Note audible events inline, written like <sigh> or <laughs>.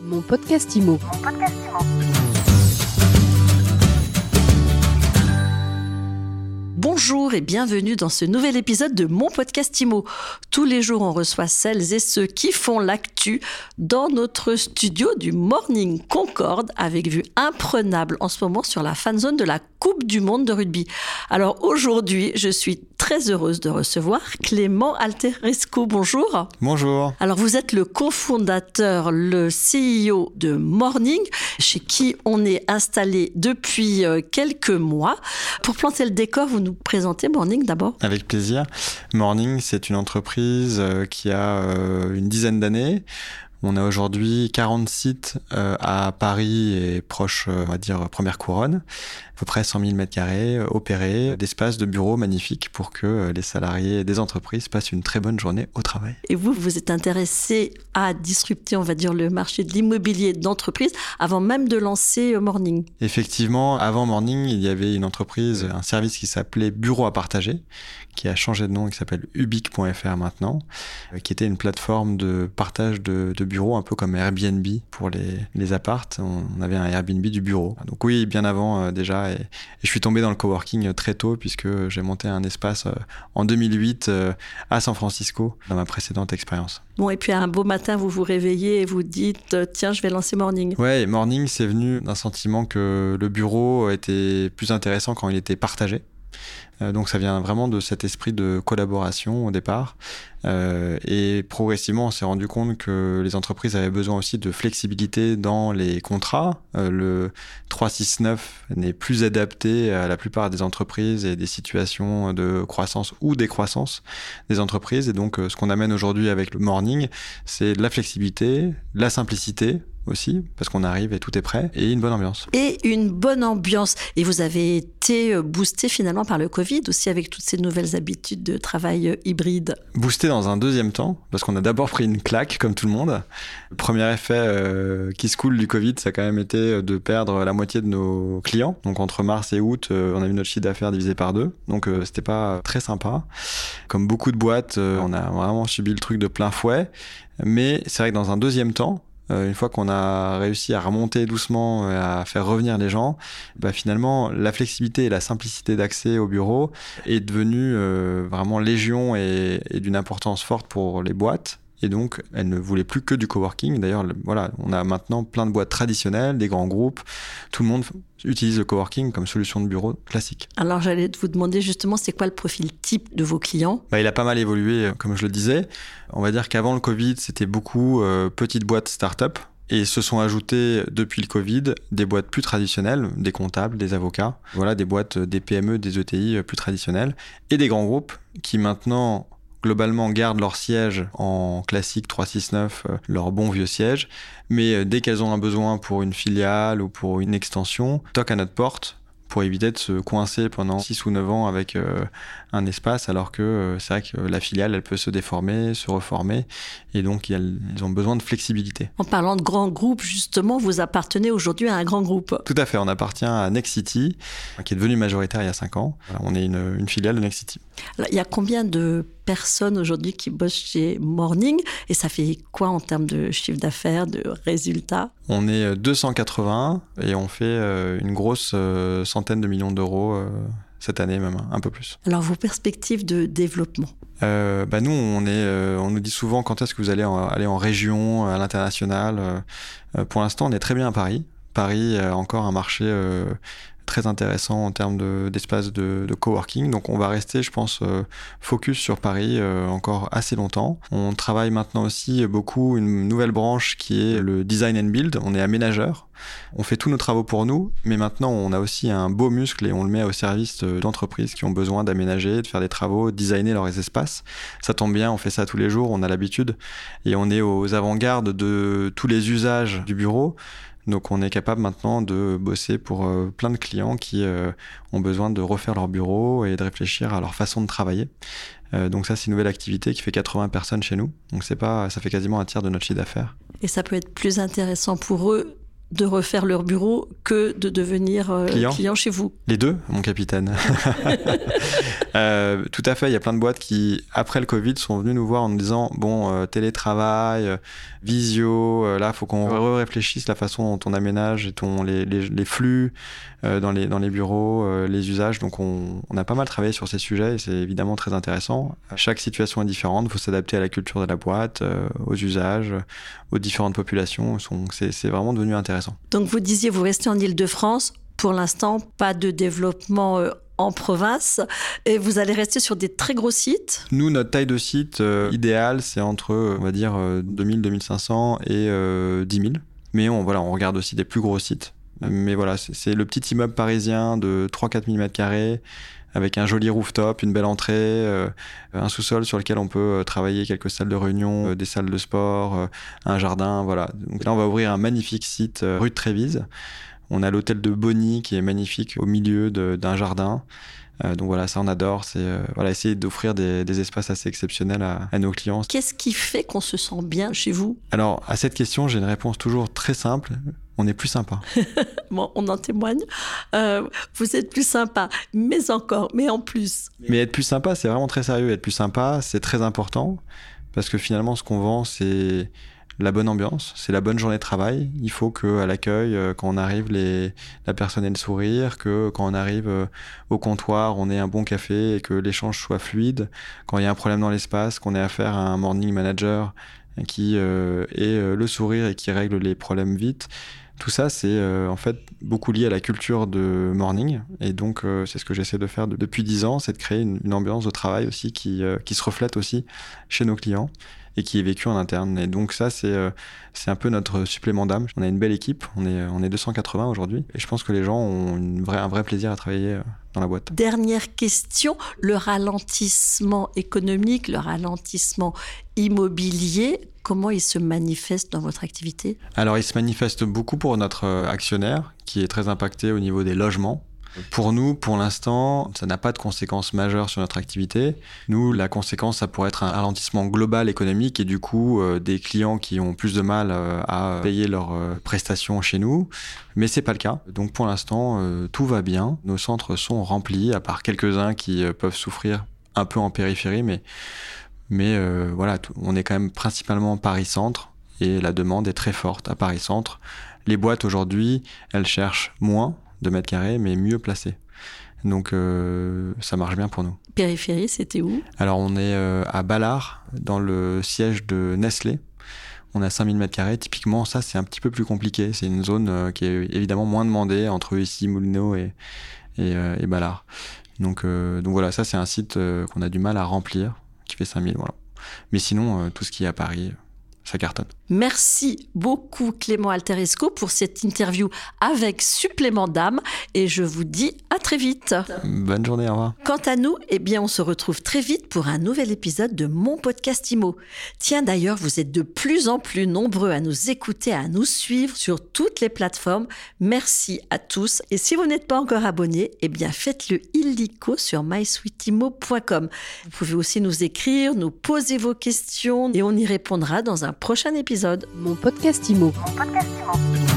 Mon podcast IMO. Bonjour et bienvenue dans ce nouvel épisode de mon podcast IMO. Tous les jours, on reçoit celles et ceux qui font l'actu dans notre studio du Morning Concorde avec vue imprenable en ce moment sur la fan zone de la Coupe du Monde de rugby. Alors aujourd'hui, je suis très heureuse de recevoir Clément Alteresco. Bonjour. Bonjour. Alors vous êtes le cofondateur, le CEO de Morning, chez qui on est installé depuis euh, quelques mois. Pour planter le décor, vous nous présentez Morning d'abord Avec plaisir. Morning, c'est une entreprise euh, qui a euh, une dizaine d'années. On a aujourd'hui 40 sites euh, à Paris et proche, euh, on va dire, première couronne, à peu près 100 000 mètres carrés, euh, opérés, d'espaces de bureaux magnifiques pour que les salariés des entreprises passent une très bonne journée au travail. Et vous, vous êtes intéressé à disrupter, on va dire, le marché de l'immobilier d'entreprise avant même de lancer Morning Effectivement, avant Morning, il y avait une entreprise, un service qui s'appelait Bureau à partager, qui a changé de nom, qui s'appelle ubic.fr maintenant, qui était une plateforme de partage de, de bureaux, un peu comme Airbnb pour les, les appartes. On avait un Airbnb du bureau. Donc oui, bien avant euh, déjà. Et, et, je suis tombé dans le coworking très tôt puisque j'ai monté un espace euh, en 2008 euh, à San Francisco dans ma précédente expérience. Bon, et puis un beau matin, vous vous réveillez et vous dites tiens, je vais lancer Morning. Ouais, Morning, c'est venu d'un sentiment que le bureau était plus intéressant quand il était partagé. Euh, donc ça vient vraiment de cet esprit de collaboration au départ. Euh, et progressivement, on s'est rendu compte que les entreprises avaient besoin aussi de flexibilité dans les contrats. Euh, le 369 n'est plus adapté à la plupart des entreprises et des situations de croissance ou décroissance des entreprises. Et donc ce qu'on amène aujourd'hui avec le morning, c'est la flexibilité, la simplicité aussi, parce qu'on arrive et tout est prêt, et une bonne ambiance. Et une bonne ambiance. Et vous avez été boosté finalement par le Covid aussi avec toutes ces nouvelles habitudes de travail hybride. Boosté dans un deuxième temps, parce qu'on a d'abord pris une claque comme tout le monde. Le premier effet euh, qui se coule du Covid, ça a quand même été de perdre la moitié de nos clients. Donc entre mars et août, euh, on a vu notre chiffre d'affaires divisé par deux. Donc euh, c'était pas très sympa. Comme beaucoup de boîtes, on a vraiment subi le truc de plein fouet. Mais c'est vrai que dans un deuxième temps, une fois qu'on a réussi à remonter doucement, à faire revenir les gens, bah finalement, la flexibilité et la simplicité d'accès au bureau est devenue euh, vraiment légion et, et d'une importance forte pour les boîtes. Et donc, elle ne voulait plus que du coworking. D'ailleurs, voilà, on a maintenant plein de boîtes traditionnelles, des grands groupes. Tout le monde utilise le coworking comme solution de bureau classique. Alors, j'allais vous demander justement, c'est quoi le profil type de vos clients? Bah, Il a pas mal évolué, comme je le disais. On va dire qu'avant le Covid, c'était beaucoup euh, petites boîtes start-up. Et se sont ajoutés depuis le Covid des boîtes plus traditionnelles, des comptables, des avocats, voilà, des boîtes, des PME, des ETI plus traditionnelles, et des grands groupes qui maintenant globalement gardent leur siège en classique 369, euh, leur bon vieux siège, mais euh, dès qu'elles ont un besoin pour une filiale ou pour une extension, toquent à notre porte pour éviter de se coincer pendant 6 ou 9 ans avec euh, un espace, alors que euh, c'est vrai que la filiale, elle peut se déformer, se reformer, et donc ils ont besoin de flexibilité. En parlant de grands groupes, justement, vous appartenez aujourd'hui à un grand groupe. Tout à fait, on appartient à Next City, qui est devenu majoritaire il y a 5 ans. On est une, une, filiale de Next City. Alors, il y a combien de personnes aujourd'hui qui bossent chez Morning, et ça fait quoi en termes de chiffre d'affaires, de résultats? On est 280, et on fait une grosse centaine de millions d'euros cette année même, un peu plus. Alors vos perspectives de développement? Euh, bah nous, on, est, euh, on nous dit souvent quand est-ce que vous allez en, aller en région, à l'international. Euh, pour l'instant, on est très bien à Paris. Paris a encore un marché très intéressant en termes d'espace de, coworking. Donc on va rester, je pense, euh, focus sur Paris euh, encore assez longtemps. On travaille maintenant aussi beaucoup une nouvelle branche qui est le design and build. On est aménageur. On fait tous nos travaux pour nous, mais maintenant on a aussi un beau muscle et on le met au service d'entreprises qui ont besoin d'aménager, de faire des travaux, de designer leurs espaces. Ça tombe bien, on fait ça tous les jours, on a l'habitude et on est aux avant-gardes de tous les usages du bureau. Donc on est capable maintenant de bosser pour euh, plein de clients qui euh, ont besoin de refaire leur bureau et de réfléchir à leur façon de travailler. Euh, donc ça c'est une nouvelle activité qui fait 80 personnes chez nous. Donc c'est pas ça fait quasiment un tiers de notre chiffre d'affaires. Et ça peut être plus intéressant pour eux de refaire leur bureau que de devenir euh, client. chez vous. Les deux, mon capitaine. <laughs> Euh, tout à fait, il y a plein de boîtes qui, après le Covid, sont venues nous voir en nous disant, bon, euh, télétravail, visio, là, il faut qu'on réfléchisse la façon dont on aménage et ton, les, les, flux dans, les, dans les bureaux, les usages. Donc on, on, a pas mal travaillé sur ces sujets et c'est évidemment très intéressant. Chaque situation est différente, il faut s'adapter à la culture de la boîte, aux usages, aux différentes populations. C'est vraiment devenu intéressant. Donc vous disiez, vous restez en Ile-de-France. Pour l'instant, pas de développement euh, en province et vous allez rester sur des très gros sites Nous, notre taille de site euh, idéale, c'est entre, on va dire, 2000, euh, 2500 et 10 000. Mais on, voilà, on regarde aussi des plus gros sites. Mais voilà, c'est le petit immeuble parisien de 3-4 000 m2 avec un joli rooftop, une belle entrée, euh, un sous-sol sur lequel on peut euh, travailler quelques salles de réunion, euh, des salles de sport, un jardin, voilà. Donc là, on va ouvrir un magnifique site rue de Trévise. On a l'hôtel de Bonny qui est magnifique au milieu d'un jardin. Donc voilà, ça on adore, c'est voilà, essayer d'offrir des, espaces assez exceptionnels à, à nos clients. Qu'est-ce qui fait qu'on se sent bien chez vous? Alors à cette question, j'ai une réponse toujours très simple on est plus sympa. <laughs> bon, on en témoigne. Euh, vous êtes plus sympa, mais encore, mais en plus. Mais être plus sympa, c'est vraiment très sérieux. Être plus sympa, c'est très important parce que finalement, ce qu'on vend, c'est la bonne ambiance, c'est la bonne journée de travail. Il faut que à l'accueil, euh, quand on arrive, les, la personne ait le sourire, que quand on arrive euh, au comptoir, on ait un bon café et que l'échange soit fluide. Quand il y a un problème dans l'espace, qu'on ait affaire à un morning manager qui ait le sourire et qui règle les problèmes vite. Tout ça, c'est euh, en fait beaucoup lié à la culture de morning. Et donc, euh, c'est ce que j'essaie de faire depuis dix ans, c'est de créer une, ambiance de travail aussi qui, euh, qui se reflète aussi chez nos clients et qui est vécu en interne. Et donc ça, c'est c'est un peu notre supplément d'âme. On a une belle équipe, on est, on est 280 aujourd'hui, et je pense que les gens ont une vraie, un vrai plaisir à travailler dans la boîte. Dernière question, le ralentissement économique, le ralentissement immobilier, comment il se manifeste dans votre activité? Alors, il se manifeste beaucoup pour notre euh, actionnaire, qui est très impacté au niveau des logements. Pour nous, pour l'instant, ça n'a pas de conséquences majeures sur notre activité. Nous, la conséquence, ça pourrait être un ralentissement global économique et du coup, euh, des clients qui ont plus de mal euh, à payer leurs prestations chez nous. Mais c'est pas le cas. Donc pour l'instant, tout va bien. Nos centres sont remplis, à part quelques-uns qui peuvent souffrir un peu en périphérie, mais mais euh, voilà, on est quand même principalement Paris-Centre et la demande est très forte à Paris-Centre. Les boîtes aujourd'hui, elles cherchent moins de mètres carrés, mais mieux placés. Donc euh, ça marche bien pour nous. Périphérie, c'était où? Alors on est euh, à Ballard, dans le siège de Nestlé. On a 5000 mètres carrés. Typiquement, ça c'est un petit peu plus compliqué. C'est une zone qui est évidemment moins demandée entre ici, Moulineau et, et, et Ballard. Donc, donc voilà, ça c'est un site qu'on a du mal à remplir qui fait 5000. Voilà. Mais sinon, euh, tout ce qui est à Paris, Merci beaucoup Clément Alteresco pour cette interview avec supplément d'âme. Et je vous dis très vite. Bonne journée, au revoir. Quant à nous, eh bien on se retrouve très vite pour un nouvel épisode de mon podcast IMO. Tiens d'ailleurs, vous êtes de plus en plus nombreux à nous écouter, à nous suivre sur toutes les plateformes. Merci à tous et si vous n'êtes pas encore abonné, eh bien faites-le illico sur mysweetimo.com. Vous pouvez aussi nous écrire, nous poser vos questions et on y répondra dans un prochain épisode. Mon podcast IMO. Mon podcast IMO.